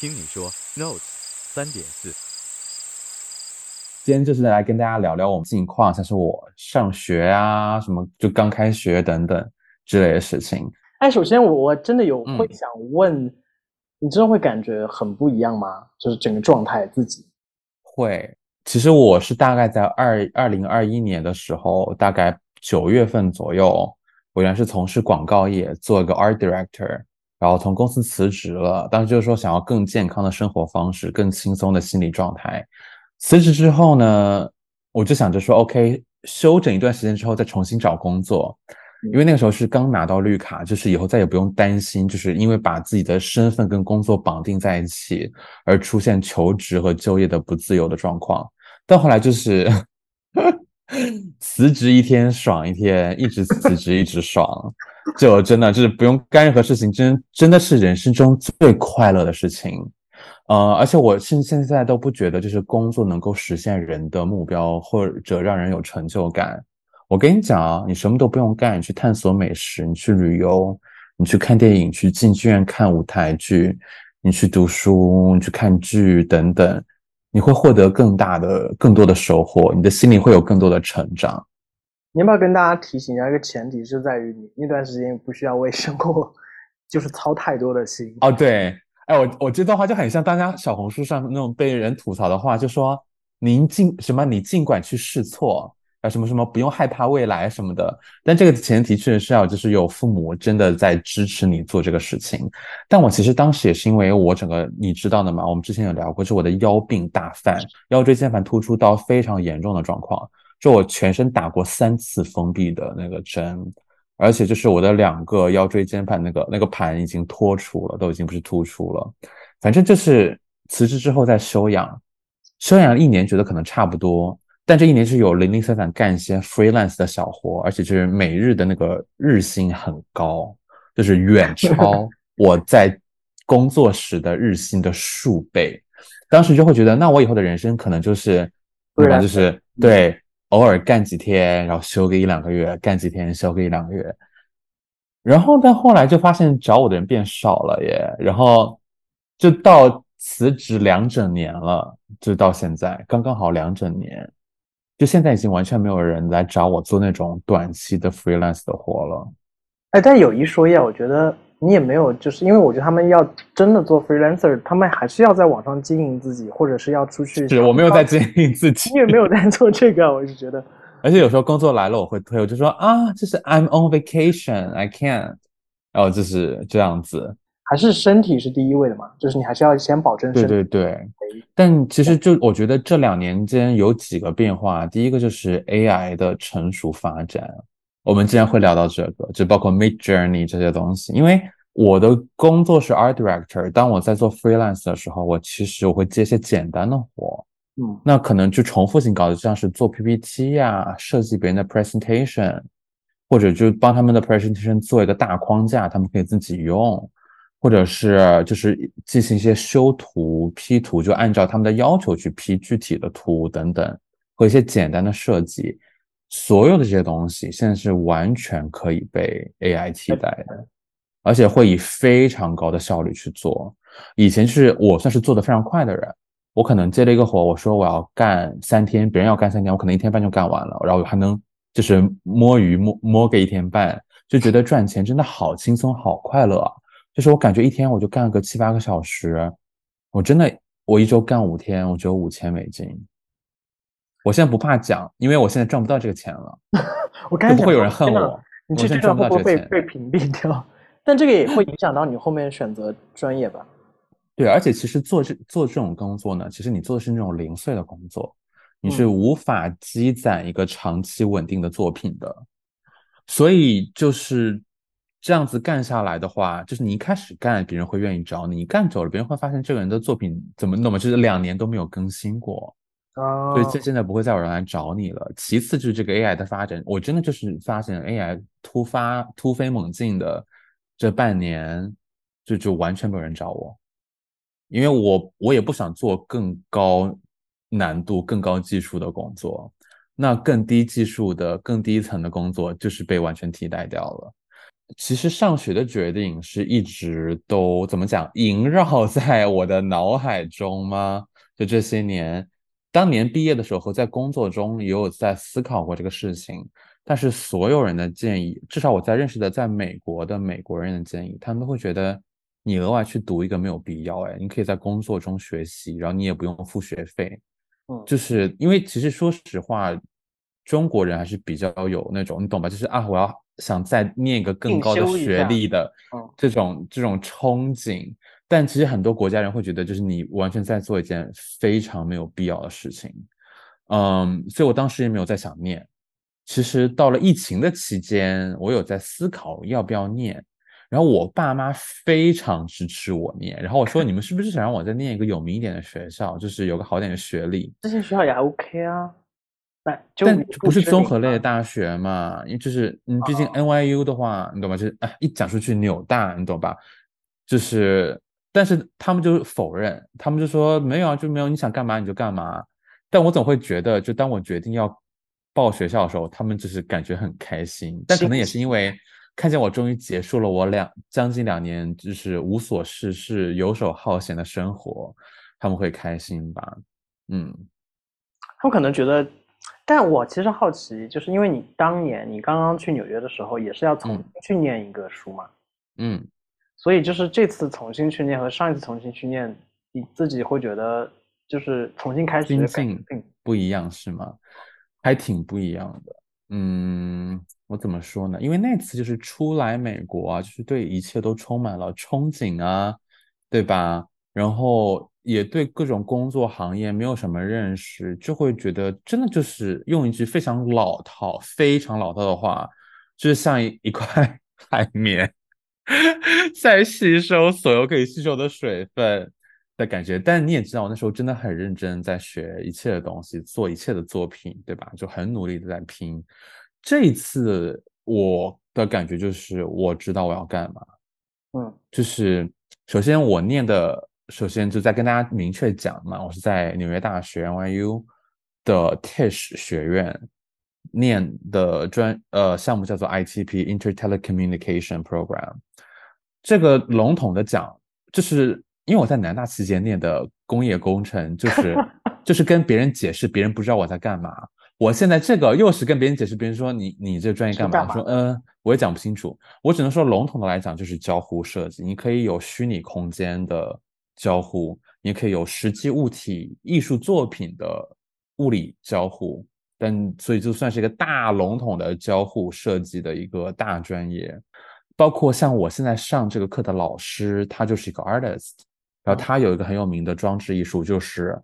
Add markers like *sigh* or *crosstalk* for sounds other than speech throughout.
听你说，Notes 三点四。今天就是来跟大家聊聊我们近况，像是我上学啊，什么就刚开学等等之类的事情。哎，首先我我真的有嗯会想问，你真的会感觉很不一样吗？就是整个状态自己。会，其实我是大概在二二零二一年的时候，大概九月份左右，我原来是从事广告业，做一个 art director，然后从公司辞职了。当时就是说想要更健康的生活方式，更轻松的心理状态。辞职之后呢，我就想着说，OK，休整一段时间之后再重新找工作。因为那个时候是刚拿到绿卡，就是以后再也不用担心，就是因为把自己的身份跟工作绑定在一起，而出现求职和就业的不自由的状况。到后来就是 *laughs* 辞职一天爽一天，一直辞职一直爽，就真的就是不用干任何事情，真真的是人生中最快乐的事情。呃，而且我现现在都不觉得就是工作能够实现人的目标，或者让人有成就感。我跟你讲啊，你什么都不用干，你去探索美食，你去旅游，你去看电影，去进剧院看舞台剧，你去读书，你去看剧等等，你会获得更大的、更多的收获，你的心里会有更多的成长。你要不要跟大家提醒一下，一个前提是在于你那段时间不需要为生活就是操太多的心。哦，对，哎，我我这段话就很像大家小红书上那种被人吐槽的话，就说您尽什么，你尽管去试错。啊，什么什么不用害怕未来什么的，但这个前提确实是要就是有父母真的在支持你做这个事情。但我其实当时也是因为我整个你知道的嘛，我们之前有聊过，就我的腰病大犯，腰椎间盘突出到非常严重的状况，就我全身打过三次封闭的那个针，而且就是我的两个腰椎间盘那个那个盘已经脱出了，都已经不是突出了。反正就是辞职之后再休养，休养了一年觉得可能差不多。但这一年是有零零散散干一些 freelance 的小活，而且就是每日的那个日薪很高，就是远超 *laughs* 我在工作时的日薪的数倍。当时就会觉得，那我以后的人生可能就是，对吧？就是对，偶尔干几天，然后休个一两个月，干几天休个一两个月。然后但后来就发现找我的人变少了耶，然后就到辞职两整年了，就到现在刚刚好两整年。就现在已经完全没有人来找我做那种短期的 freelance 的活了。哎，但有一说一啊，我觉得你也没有，就是因为我觉得他们要真的做 freelancer，他们还是要在网上经营自己，或者是要出去。是我没有在经营自己，你也没有在做这个，我就觉得。而且有时候工作来了，我会推，我就说啊，这是 I'm on vacation，I can't，然后就是这样子。还是身体是第一位的嘛，就是你还是要先保证对对对，但其实就我觉得这两年间有几个变化，第一个就是 AI 的成熟发展，我们既然会聊到这个，就包括 Mid Journey 这些东西，因为我的工作是 Art Director，当我在做 Freelance 的时候，我其实我会接一些简单的活，嗯，那可能就重复性搞的，像是做 PPT 呀、设计别人的 Presentation，或者就帮他们的 Presentation 做一个大框架，他们可以自己用。或者是就是进行一些修图、P 图，就按照他们的要求去 P 具体的图等等，和一些简单的设计，所有的这些东西现在是完全可以被 AI 替代的，而且会以非常高的效率去做。以前是我算是做的非常快的人，我可能接了一个活，我说我要干三天，别人要干三天，我可能一天半就干完了，然后还能就是摸鱼摸摸个一天半，就觉得赚钱真的好轻松、好快乐啊！就是我感觉一天我就干个七八个小时，我真的我一周干五天，我只有五千美金。我现在不怕讲，因为我现在赚不到这个钱了。*laughs* 我刚不会有人恨我，你这赚不到会不会被。被屏蔽掉？*laughs* 但这个也会影响到你后面选择专业吧？对，而且其实做这做这种工作呢，其实你做的是那种零碎的工作，你是无法积攒一个长期稳定的作品的。所以就是这样子干下来的话，就是你一开始干，别人会愿意找你；你干久了，别人会发现这个人的作品怎么那么就是两年都没有更新过，啊，所以这现在不会再有人来找你了。其次就是这个 AI 的发展，我真的就是发现 AI 突发突飞猛进的这半年，就就完全没有人找我，因为我我也不想做更高难度、更高技术的工作。那更低技术的、更低层的工作就是被完全替代掉了。其实上学的决定是一直都怎么讲萦绕 *laughs* 在我的脑海中吗？就这些年，当年毕业的时候和在工作中也有在思考过这个事情。但是所有人的建议，至少我在认识的在美国的美国人的建议，他们都会觉得你额外去读一个没有必要。哎，你可以在工作中学习，然后你也不用付学费。嗯，就是因为其实说实话，中国人还是比较有那种你懂吧？就是啊，我要想再念一个更高的学历的这种这种憧憬。但其实很多国家人会觉得，就是你完全在做一件非常没有必要的事情。嗯，所以我当时也没有在想念。其实到了疫情的期间，我有在思考要不要念。然后我爸妈非常支持我念。然后我说：“你们是不是想让我再念一个有名一点的学校，就是有个好点的学历？”这些学校也还 OK 啊。但不是综合类的大学嘛？因为就是，嗯，毕竟 NYU 的话，你懂吗？就是哎，一讲出去纽大，你懂吧？就是，但是他们就否认，他们就说没有啊，就没有，你想干嘛你就干嘛。但我总会觉得，就当我决定要报学校的时候，他们就是感觉很开心。但可能也是因为看见我终于结束了我两将近两年就是无所事事、游手好闲的生活，他们会开心吧？嗯，他们可能觉得。但我其实好奇，就是因为你当年你刚刚去纽约的时候，也是要重新去念一个书嘛，嗯，所以就是这次重新去念和上一次重新去念，你自己会觉得就是重新开始的感觉不一样是吗？还挺不一样的，嗯，我怎么说呢？因为那次就是出来美国啊，就是对一切都充满了憧憬啊，对吧？然后。也对各种工作行业没有什么认识，就会觉得真的就是用一句非常老套、非常老套的话，就是像一一块 *laughs* 海绵在吸收所有可以吸收的水分的感觉。但你也知道，我那时候真的很认真在学一切的东西，做一切的作品，对吧？就很努力的在拼。这一次我的感觉就是，我知道我要干嘛。嗯，就是首先我念的。首先就在跟大家明确讲嘛，我是在纽约大学 NYU 的 Tisch 学院念的专呃项目叫做 ITP Inter Telecommunication Program。这个笼统的讲，就是因为我在南大期间念的工业工程，就是 *laughs* 就是跟别人解释，别人不知道我在干嘛。我现在这个又是跟别人解释，别人说你你这专业干嘛？说嗯，我也讲不清楚。我只能说笼统的来讲，就是交互设计。你可以有虚拟空间的。交互，你可以有实际物体艺术作品的物理交互，但所以就算是一个大笼统的交互设计的一个大专业，包括像我现在上这个课的老师，他就是一个 artist，然后他有一个很有名的装置艺术，就是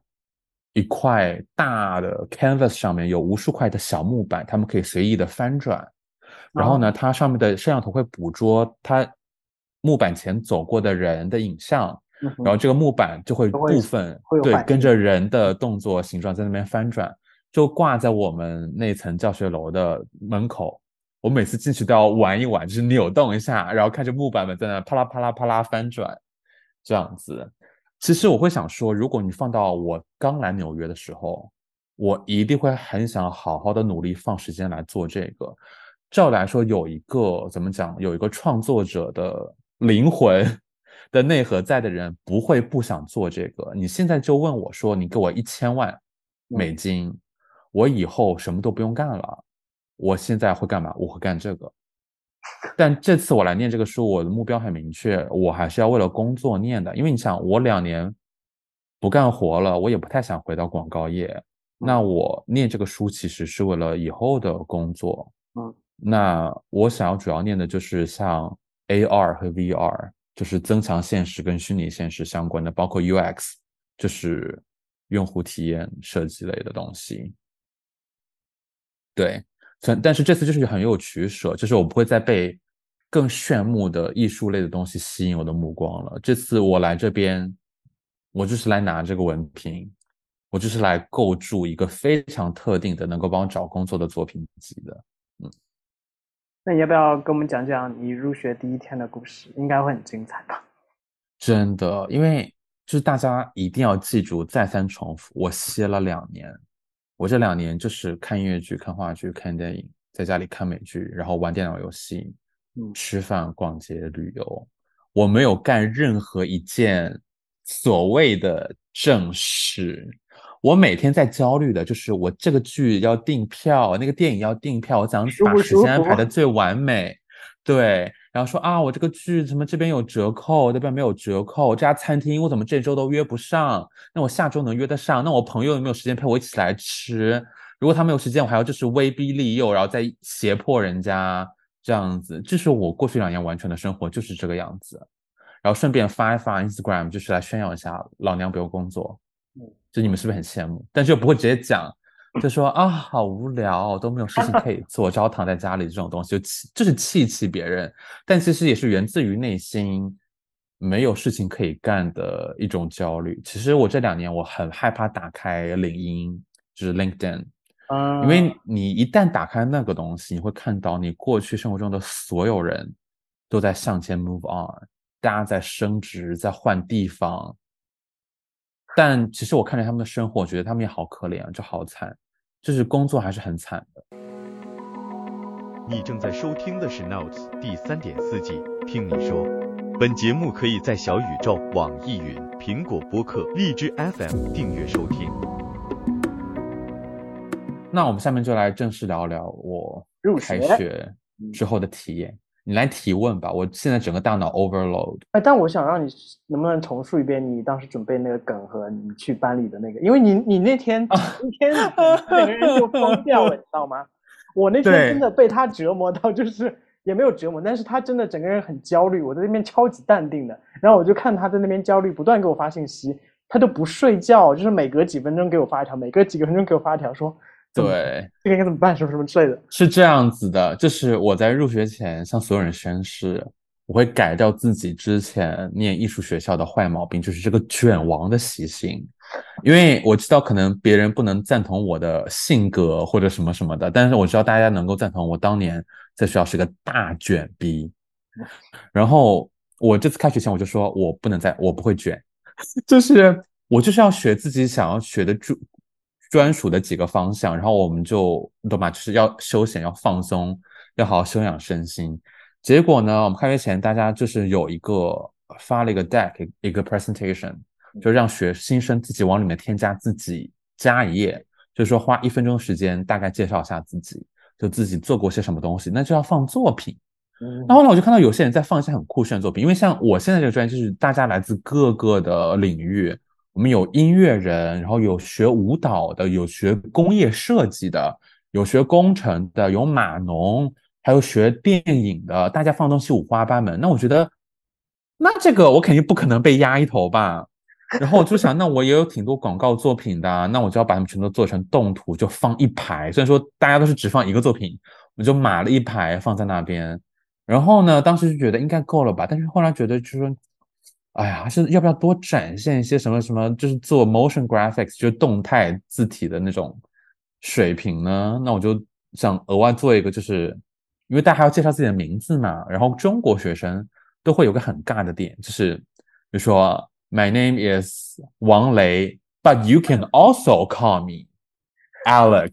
一块大的 canvas 上面有无数块的小木板，他们可以随意的翻转，然后呢，它上面的摄像头会捕捉它木板前走过的人的影像。然后这个木板就会部分对跟着人的动作形状在那边翻转，就挂在我们那层教学楼的门口。我每次进去都要玩一玩，就是扭动一下，然后看着木板们在那啪啦啪啦啪啦翻转，这样子。其实我会想说，如果你放到我刚来纽约的时候，我一定会很想好好的努力放时间来做这个。照来说，有一个怎么讲，有一个创作者的灵魂。的内核在的人不会不想做这个。你现在就问我说：“你给我一千万美金，我以后什么都不用干了，我现在会干嘛？我会干这个。”但这次我来念这个书，我的目标很明确，我还是要为了工作念的。因为你想，我两年不干活了，我也不太想回到广告业。那我念这个书其实是为了以后的工作。嗯，那我想要主要念的就是像 AR 和 VR。就是增强现实跟虚拟现实相关的，包括 UX，就是用户体验设计类的东西。对，但但是这次就是很有取舍，就是我不会再被更炫目的艺术类的东西吸引我的目光了。这次我来这边，我就是来拿这个文凭，我就是来构筑一个非常特定的能够帮我找工作的作品集的。那你要不要跟我们讲讲你入学第一天的故事？应该会很精彩吧？真的，因为就是大家一定要记住，再三重复，我歇了两年，我这两年就是看音乐剧、看话剧、看电影，在家里看美剧，然后玩电脑游戏，嗯吃饭、逛街、旅游，我没有干任何一件所谓的正事。我每天在焦虑的就是我这个剧要订票，那个电影要订票，我想把时间安排的最完美。对，然后说啊，我这个剧什么这边有折扣，那边没有折扣，这家餐厅我怎么这周都约不上？那我下周能约得上？那我朋友有没有时间陪我一起来吃？如果他没有时间，我还要就是威逼利诱，然后再胁迫人家这样子。这是我过去两年完全的生活，就是这个样子。然后顺便发一发 Instagram，就是来炫耀一下老娘不用工作。嗯就你们是不是很羡慕？但是又不会直接讲，就说啊好无聊，都没有事情可以做，只好躺在家里这种东西，就气就是气气别人。但其实也是源自于内心没有事情可以干的一种焦虑。其实我这两年我很害怕打开领英，就是 LinkedIn，啊，因为你一旦打开那个东西，你会看到你过去生活中的所有人都在向前 move on，大家在升职，在换地方。但其实我看着他们的生活，我觉得他们也好可怜啊，就好惨，就是工作还是很惨的。你正在收听的是 Notes 第三点四季，听你说。本节目可以在小宇宙、网易云、苹果播客、荔枝 FM 订阅收听。那我们下面就来正式聊聊我入开学学之后的体验。你来提问吧，我现在整个大脑 overload。哎，但我想让你能不能重述一遍你当时准备那个梗和你去班里的那个，因为你你那天那天整个人就疯掉了，你知道吗？我那天真的被他折磨到，就是也没有折磨，但是他真的整个人很焦虑，我在那边超级淡定的，然后我就看他在那边焦虑，不断给我发信息，他都不睡觉，就是每隔几分钟给我发一条，每隔几个分钟给我发一条，说对，这个应该怎么办，什么什么之类的。是这样子的，就是我在入学前向所有人宣誓，我会改掉自己之前念艺术学校的坏毛病，就是这个卷王的习性。因为我知道可能别人不能赞同我的性格或者什么什么的，但是我知道大家能够赞同我当年在学校是个大卷逼。然后我这次开学前我就说我不能再，我不会卷，*laughs* 就是我就是要学自己想要学的专专属的几个方向，然后我们就你懂吗？就是要休闲，要放松，要好好休养身心。结果呢，我们开学前大家就是有一个发了一个 deck，一个 presentation，就让学新生自己往里面添加自己加一页，就是说花一分钟时间大概介绍一下自己，就自己做过些什么东西，那就要放作品。嗯然后呢，我就看到有些人在放一些很酷炫的作品，因为像我现在这个专业，就是大家来自各个的领域，我们有音乐人，然后有学舞蹈的，有学工业设计的，有学工程的，有码农，还有学电影的，大家放东西五花八门。那我觉得，那这个我肯定不可能被压一头吧。然后我就想，那我也有挺多广告作品的，那我就要把它们全都做成动图，就放一排。虽然说大家都是只放一个作品，我就码了一排放在那边。然后呢，当时就觉得应该够了吧，但是后来觉得就是说，哎呀，还是要不要多展现一些什么什么，就是做 motion graphics，就是动态字体的那种水平呢？那我就想额外做一个，就是因为大家还要介绍自己的名字嘛，然后中国学生都会有个很尬的点，就是比如说 My name is 王雷，but you can also call me Alex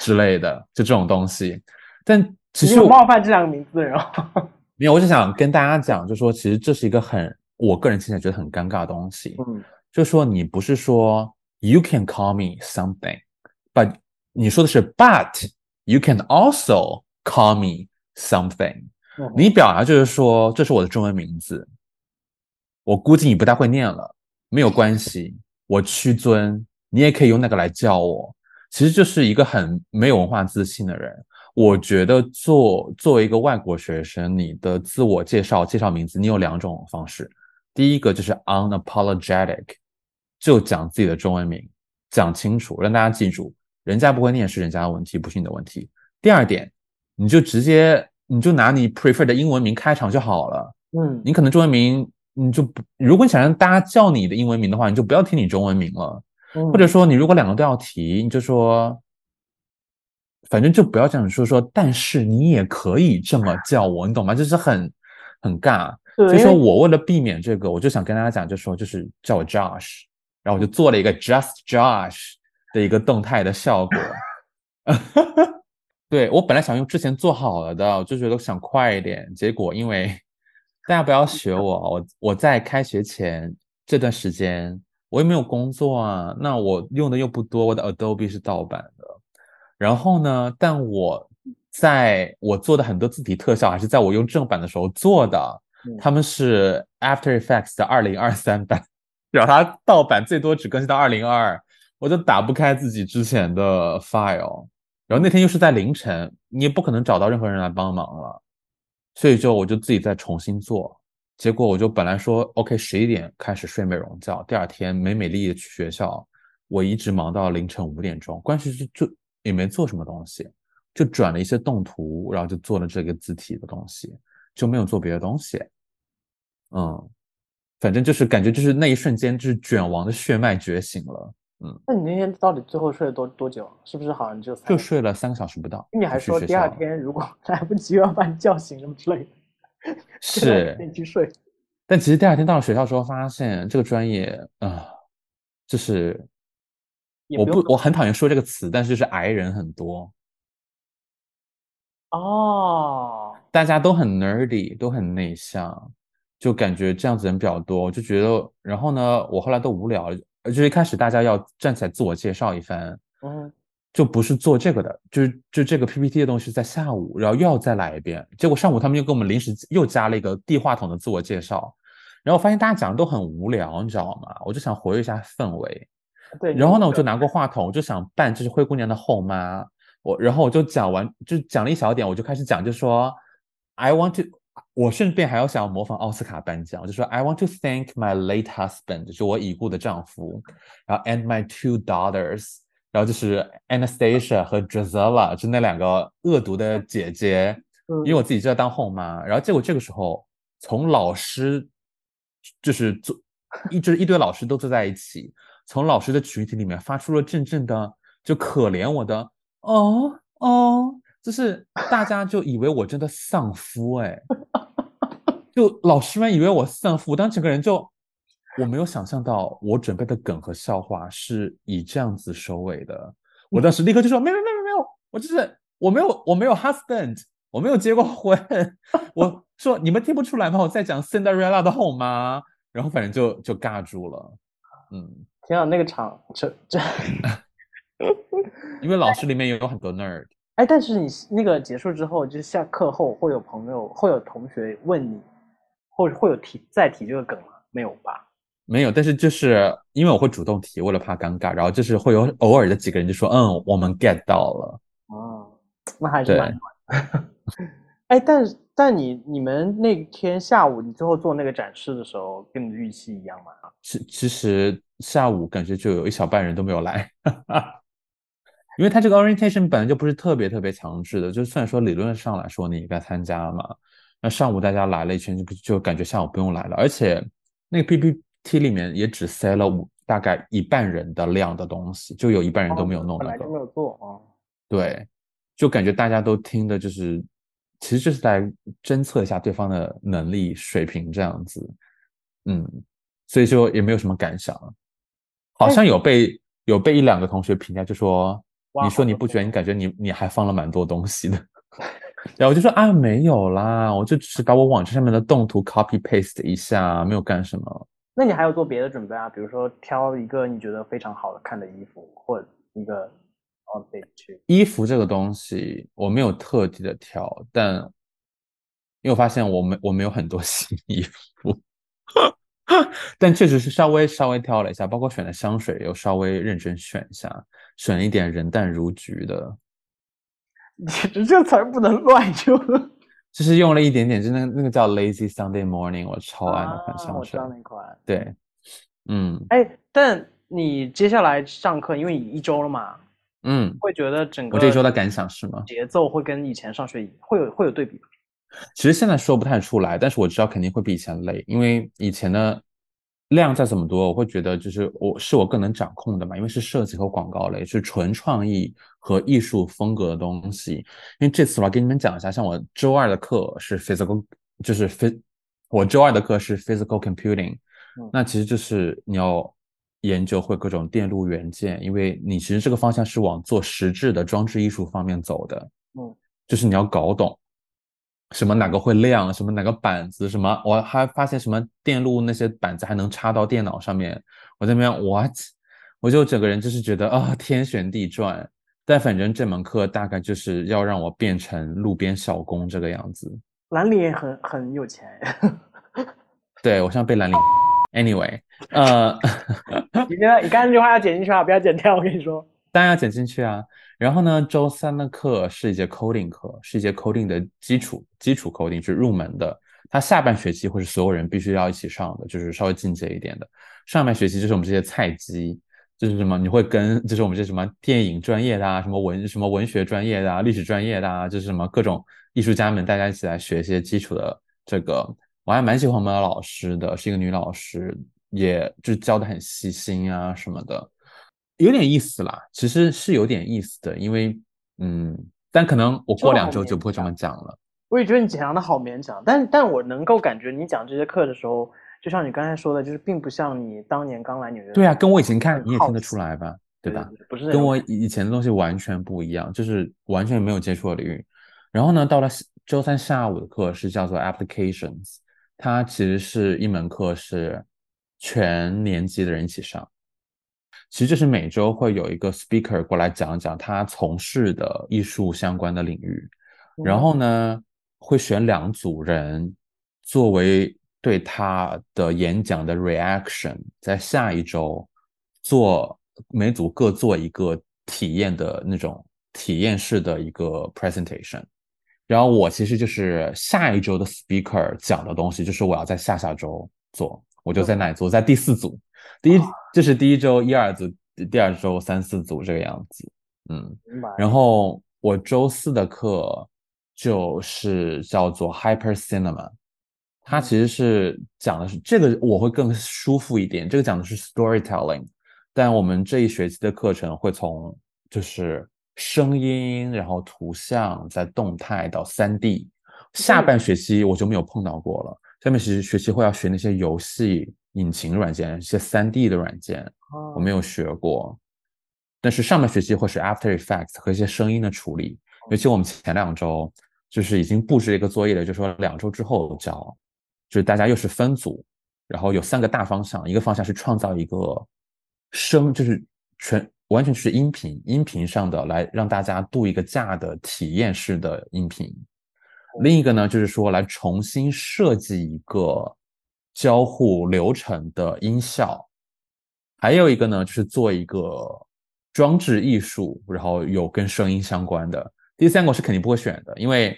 之类的，就这种东西。但其实我冒犯这两个名字的人哦。*laughs* 没有，我就想跟大家讲，就说其实这是一个很我个人现在觉得很尴尬的东西。嗯就说你不是说 you can call me something，but 你说的是 but you can also call me something。嗯你表达就是说这是我的中文名字，我估计你不大会念了，没有关系，我屈尊，你也可以用那个来叫我。其实就是一个很没有文化自信的人。我觉得做作为一个外国学生，你的自我介绍、介绍名字，你有两种方式。第一个就是 unapologetic，就讲自己的中文名，讲清楚，让大家记住，人家不会念是人家的问题，不是你的问题。第二点，你就直接你就拿你 prefer 的英文名开场就好了。嗯你可能中文名你就不，如果你想让大家叫你的英文名的话，你就不要提你中文名了。嗯或者说你如果两个都要提，你就说，反正就不要这样说说，但是你也可以这么叫我，你懂吗？就是很很尬。对所以说我为了避免这个，我就想跟大家讲，就说就是叫我 Josh，然后我就做了一个 Just Josh 的一个动态的效果。*laughs* 对我本来想用之前做好了的，我就觉得想快一点，结果因为大家不要学我，我我在开学前这段时间我又没有工作啊，那我用的又不多，我的 Adobe 是盗版的，然后呢，但我在我做的很多字体特效还是在我用正版的时候做的，他们是 After Effects 的二零二三版，然后它盗版最多只更新到二零二，我就打不开自己之前的 file。然后那天又是在凌晨，你也不可能找到任何人来帮忙了，所以就我就自己再重新做。结果我就本来说 OK 十一点开始睡美容觉，第二天美美丽丽的去学校，我一直忙到凌晨五点钟，关键是就也没做什么东西，就转了一些动图，然后就做了这个字体的东西，就没有做别的东西。嗯，反正就是感觉就是那一瞬间就是卷王的血脉觉醒了，嗯那你那天到底最后睡了多多久？是不是好像就就睡了三个小时不到。你还说第二天如果来不及又要把你叫醒什么之类的，是 *laughs* 你去睡。但其实第二天到了学校之后，发现这个专业啊、就是我不我很讨厌说这个词，但是就是矮人很多，哦，大家都很 nerdy，都很内向，就感觉这样子人比较多，我就觉得，然后呢，我后来都无聊就一开始大家要站起来自我介绍一番，嗯，就不是做这个的，就是就这个 PPT 的东西在下午，然后又要再来一遍，结果上午他们又给我们临时又加了一个递话筒的自我介绍，然后我发现大家讲的都很无聊，你知道吗？我就想活跃一下氛围，对。然后呢，我就拿拿过话筒，我就想扮就是灰姑娘的后妈，我然后我就讲完，就讲了一小点，我就开始讲，就说 I want to，我顺便还要想要模仿奥斯卡颁奖，我就说 I want to thank my late husband，就是我已故的丈夫，然后 and my two daughters，然后就是 Anastasia 和 Drizella，就那两个恶毒的姐姐，因为我自己就在当后妈，然后结果这个时候从老师就是坐一就是一堆老师都坐在一起，从老师的群体里面发出了阵阵的就可怜我的哦哦，就是 *laughs* 大家就以为我真的丧夫哎，就老师们以为我丧夫，我当整个人就我没有想象到我准备的梗和笑话是以这样子收尾的，我当时立刻就说没有没有没有没有，我就是我没有我没有 husband，我没有结过婚，*laughs* 我说你们听不出来吗？我在讲 Cinderella 的后妈，然后反正就就尬住了，嗯，天啊，那个场这这，*laughs* 因为老师里面也有很多 nerd，哎，但是你那个结束之后，就是下课后会有朋友会有同学问你，或者会有提再提这个梗吗？没有吧？没有，但是就是因为我会主动提，为了怕尴尬，然后就是会有偶尔的几个人就说，嗯，我们 get 到了，哦，那还是对蛮暖。*laughs* 哎，但是但你你们那天下午你最后做那个展示的时候，跟你的预期一样吗？其其实下午感觉就有一小半人都没有来，*laughs* 因为他这个 orientation 本来就不是特别特别强制的，就虽然说理论上来说你应该参加嘛，那上午大家来了一圈就就感觉下午不用来了，而且那个 PPT 里面也只塞了五大概一半人的量的东西，就有一半人都没有弄那个本来就，没有做哦。对，就感觉大家都听的就是，其实就是在侦测一下对方的能力水平这样子，嗯，所以就也没有什么感想。好像有被有被一两个同学评价，就说哇你说你不觉得你感觉你你还放了蛮多东西的，*laughs* 然后我就说啊没有啦，我就只是把我网站上面的动图 copy paste 一下，没有干什么。那你还有做别的准备啊？比如说挑一个你觉得非常好看的衣服，或者一个 outfit 去。衣服这个东西我没有特地的挑，但因为我发现我没我没有很多新衣服，*laughs* 但确实是稍微稍微挑了一下，包括选的香水又稍微认真选一下，选了一点人淡如菊的，你这这词儿不能乱用。*laughs* 就是用了一点点，就那个那个叫 Lazy Sunday Morning，我超爱那款啊，香水那款。对，嗯哎，但你接下来上课，因为你一周了嘛，嗯，会觉得整个我这一周的感想是吗？节奏会跟以前上学会有会有对比吗？其实现在说不太出来，但是我知道肯定会比以前累，因为以前的量再怎么多，我会觉得就是我是我更能掌控的嘛，因为是设计和广告类，是纯创意和艺术风格的东西。因为这次我要跟你们讲一下，像我周二的课是 physical，就是 phys，我周二的课是 physical computing，嗯那其实就是你要研究会各种电路元件，因为你其实这个方向是往做实质的装置艺术方面走的。嗯，就是你要搞懂什么哪个会亮，什么哪个板子，什么我还发现什么电路那些板子还能插到电脑上面，我在那边 what，我就整个人就是觉得啊天旋地转。但反正这门课大概就是要让我变成路边小工这个样子。兰陵也很很有钱。*laughs* 对我像被兰陵。*laughs* Anyway，呃，*laughs* 你觉得你刚刚那句话要剪进去啊？不要剪掉，我跟你说。当然要剪进去啊。然后呢，周三的课是一节 coding 课，是一节 coding 的基础基础 coding，是入门的。它下半学期会是所有人必须要一起上的，就是稍微进阶一点的。上半学期就是我们这些菜鸡。就是什么？你会跟就是我们这什么电影专业的啊，什么文什么文学专业的啊，历史专业的啊，就是什么各种艺术家们，大家一起来学一些基础的这个。我还蛮喜欢我们的老师的，是一个女老师，也就教的很细心啊什么的，有点意思啦。其实是有点意思的，因为嗯，但可能我过两周就不会这么讲了。我也觉得你讲的好勉强，但但我能够感觉你讲这些课的时候。就像你刚才说的，就是并不像你当年刚来纽约。对啊，跟我以前看你也听得出来吧，对吧？不是跟我以前的东西完全不一样，就是完全没有接触的领域。然后呢，到了周三下午的课是叫做 Applications，它其实是一门课，是全年级的人一起上。其实就是每周会有一个 speaker 过来讲讲他从事的艺术相关的领域，然后呢会选两组人作为。对他的演讲的 reaction，在下一周做每组各做一个体验的那种体验式的一个 presentation，然后我其实就是下一周的 speaker 讲的东西，就是我要在下下周做，我就在那里做，在第四组，第一就是第一周一二组，第二周三四组这个样子，嗯，然后我周四的课就是叫做 hyper cinema。它其实是讲的是这个，我会更舒服一点。这个讲的是 storytelling，但我们这一学期的课程会从就是声音，然后图像，再动态到三 D。下半学期我就没有碰到过了。下面学学期会要学那些游戏引擎软件，一些三 D 的软件，我没有学过。但是上半学期会是 After Effects 和一些声音的处理。尤其我们前两周就是已经布置了一个作业了，就说两周之后交。就是大家又是分组，然后有三个大方向，一个方向是创造一个声，就是全完全是音频，音频上的来让大家度一个假的体验式的音频；另一个呢，就是说来重新设计一个交互流程的音效；还有一个呢，就是做一个装置艺术，然后有跟声音相关的。第三个我是肯定不会选的，因为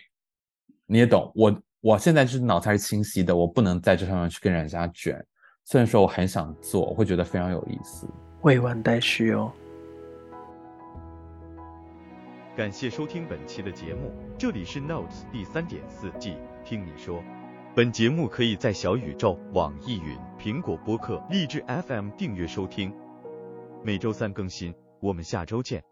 你也懂我。我现在就是脑子还是清晰的，我不能在这上面去跟人家卷。虽然说我很想做，我会觉得非常有意思。未完待续哦。感谢收听本期的节目，这里是 Notes 第三点四季，听你说。本节目可以在小宇宙、网易云、苹果播客、荔枝 FM 订阅收听，每周三更新。我们下周见。